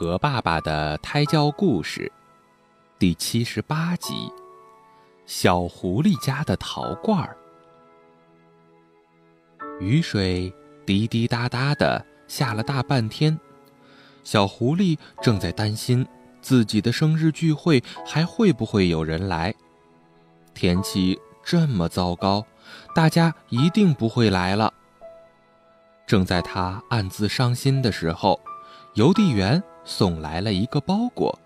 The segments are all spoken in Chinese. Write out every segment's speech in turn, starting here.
和爸爸的胎教故事，第七十八集：小狐狸家的陶罐儿。雨水滴滴答答的下了大半天，小狐狸正在担心自己的生日聚会还会不会有人来。天气这么糟糕，大家一定不会来了。正在他暗自伤心的时候，邮递员。送来了一个包裹，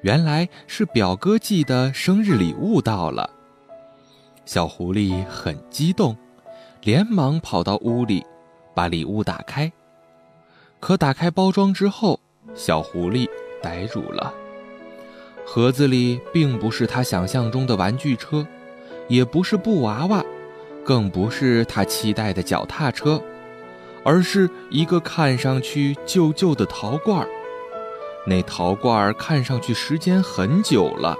原来是表哥寄的生日礼物到了。小狐狸很激动，连忙跑到屋里，把礼物打开。可打开包装之后，小狐狸呆住了。盒子里并不是他想象中的玩具车，也不是布娃娃，更不是他期待的脚踏车。而是一个看上去旧旧的陶罐儿，那陶罐儿看上去时间很久了，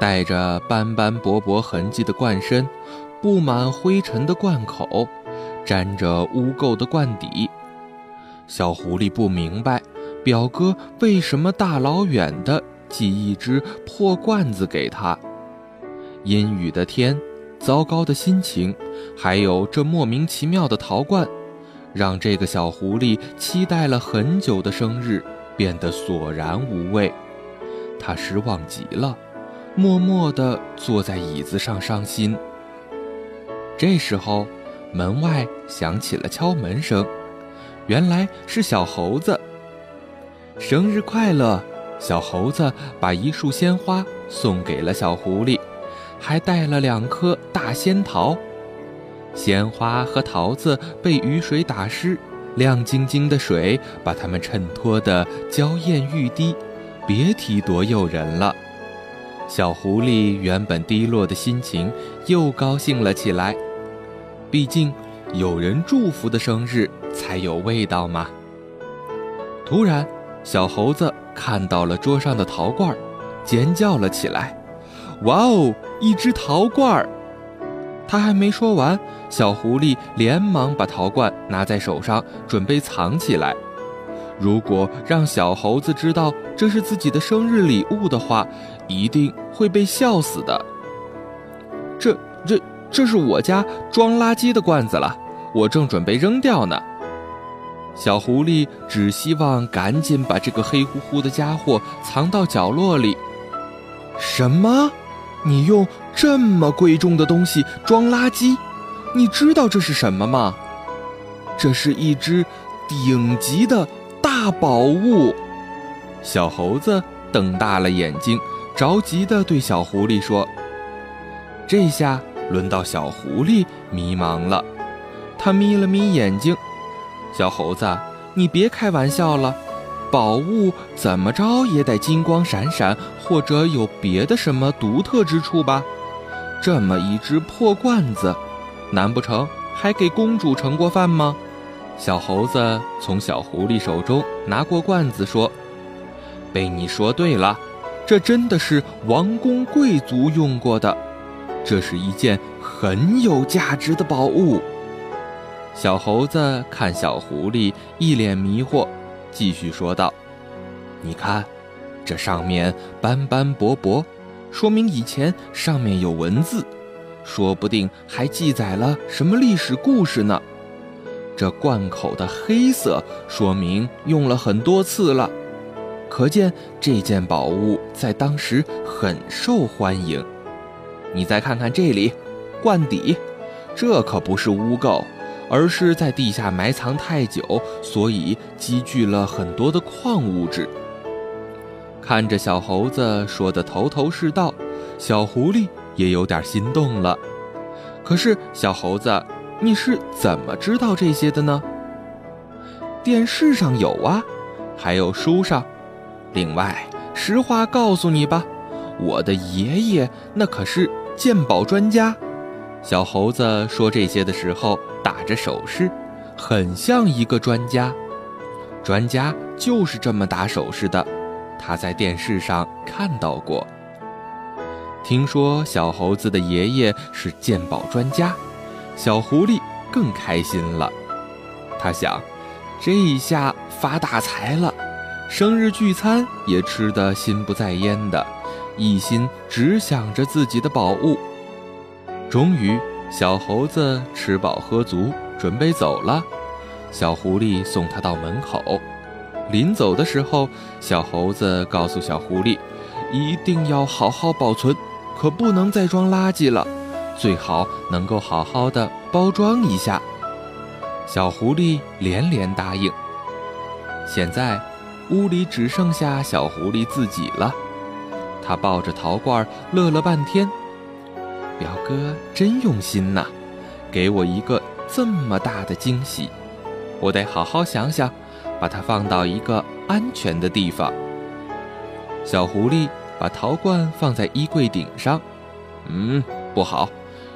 带着斑斑驳驳痕迹的罐身，布满灰尘的罐口，沾着污垢的罐底。小狐狸不明白，表哥为什么大老远的寄一只破罐子给他。阴雨的天，糟糕的心情，还有这莫名其妙的陶罐。让这个小狐狸期待了很久的生日变得索然无味，他失望极了，默默地坐在椅子上伤心。这时候，门外响起了敲门声，原来是小猴子。生日快乐！小猴子把一束鲜花送给了小狐狸，还带了两颗大仙桃。鲜花和桃子被雨水打湿，亮晶晶的水把它们衬托得娇艳欲滴，别提多诱人了。小狐狸原本低落的心情又高兴了起来，毕竟有人祝福的生日才有味道嘛。突然，小猴子看到了桌上的陶罐，尖叫了起来：“哇哦，一只陶罐！”他还没说完，小狐狸连忙把陶罐拿在手上，准备藏起来。如果让小猴子知道这是自己的生日礼物的话，一定会被笑死的。这、这、这是我家装垃圾的罐子了，我正准备扔掉呢。小狐狸只希望赶紧把这个黑乎乎的家伙藏到角落里。什么？你用这么贵重的东西装垃圾，你知道这是什么吗？这是一只顶级的大宝物。小猴子瞪大了眼睛，着急地对小狐狸说：“这下轮到小狐狸迷茫了。”他眯了眯眼睛：“小猴子，你别开玩笑了。”宝物怎么着也得金光闪闪，或者有别的什么独特之处吧？这么一只破罐子，难不成还给公主盛过饭吗？小猴子从小狐狸手中拿过罐子，说：“被你说对了，这真的是王公贵族用过的，这是一件很有价值的宝物。”小猴子看小狐狸一脸迷惑。继续说道：“你看，这上面斑斑驳驳，说明以前上面有文字，说不定还记载了什么历史故事呢。这罐口的黑色，说明用了很多次了，可见这件宝物在当时很受欢迎。你再看看这里，罐底，这可不是污垢。”而是在地下埋藏太久，所以积聚了很多的矿物质。看着小猴子说的头头是道，小狐狸也有点心动了。可是，小猴子，你是怎么知道这些的呢？电视上有啊，还有书上。另外，实话告诉你吧，我的爷爷那可是鉴宝专家。小猴子说这些的时候。打着手势，很像一个专家。专家就是这么打手势的，他在电视上看到过。听说小猴子的爷爷是鉴宝专家，小狐狸更开心了。他想，这一下发大财了，生日聚餐也吃得心不在焉的，一心只想着自己的宝物。终于，小猴子吃饱喝足，准备走了。小狐狸送他到门口。临走的时候，小猴子告诉小狐狸，一定要好好保存，可不能再装垃圾了，最好能够好好的包装一下。小狐狸连连答应。现在，屋里只剩下小狐狸自己了。他抱着陶罐乐了半天。表哥真用心呐，给我一个这么大的惊喜，我得好好想想。把它放到一个安全的地方。小狐狸把陶罐放在衣柜顶上。嗯，不好，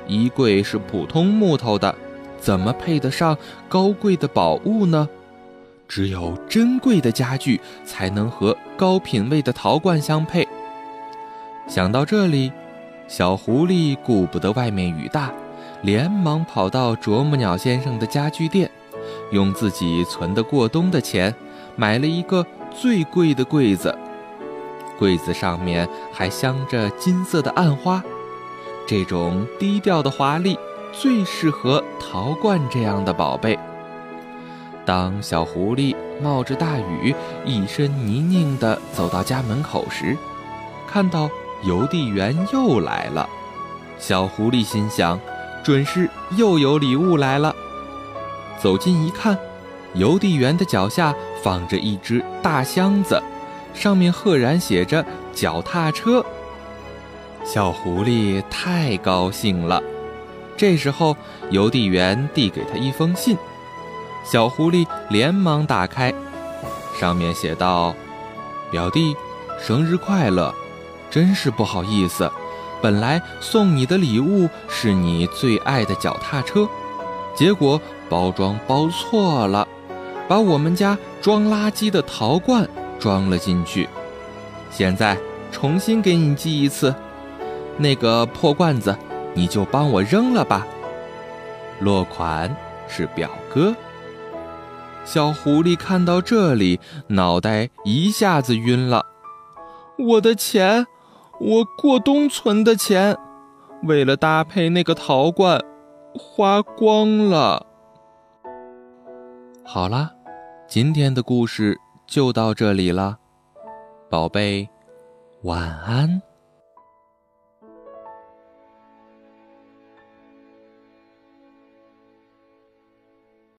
衣柜是普通木头的，怎么配得上高贵的宝物呢？只有珍贵的家具才能和高品位的陶罐相配。想到这里，小狐狸顾不得外面雨大，连忙跑到啄木鸟先生的家具店。用自己存的过冬的钱，买了一个最贵的柜子，柜子上面还镶着金色的暗花。这种低调的华丽，最适合陶罐这样的宝贝。当小狐狸冒着大雨，一身泥泞地走到家门口时，看到邮递员又来了。小狐狸心想，准是又有礼物来了。走近一看，邮递员的脚下放着一只大箱子，上面赫然写着“脚踏车”。小狐狸太高兴了。这时候，邮递员递给他一封信，小狐狸连忙打开，上面写道：“表弟，生日快乐！真是不好意思，本来送你的礼物是你最爱的脚踏车，结果……”包装包错了，把我们家装垃圾的陶罐装了进去。现在重新给你寄一次，那个破罐子你就帮我扔了吧。落款是表哥。小狐狸看到这里，脑袋一下子晕了。我的钱，我过冬存的钱，为了搭配那个陶罐，花光了。好了，今天的故事就到这里了，宝贝，晚安。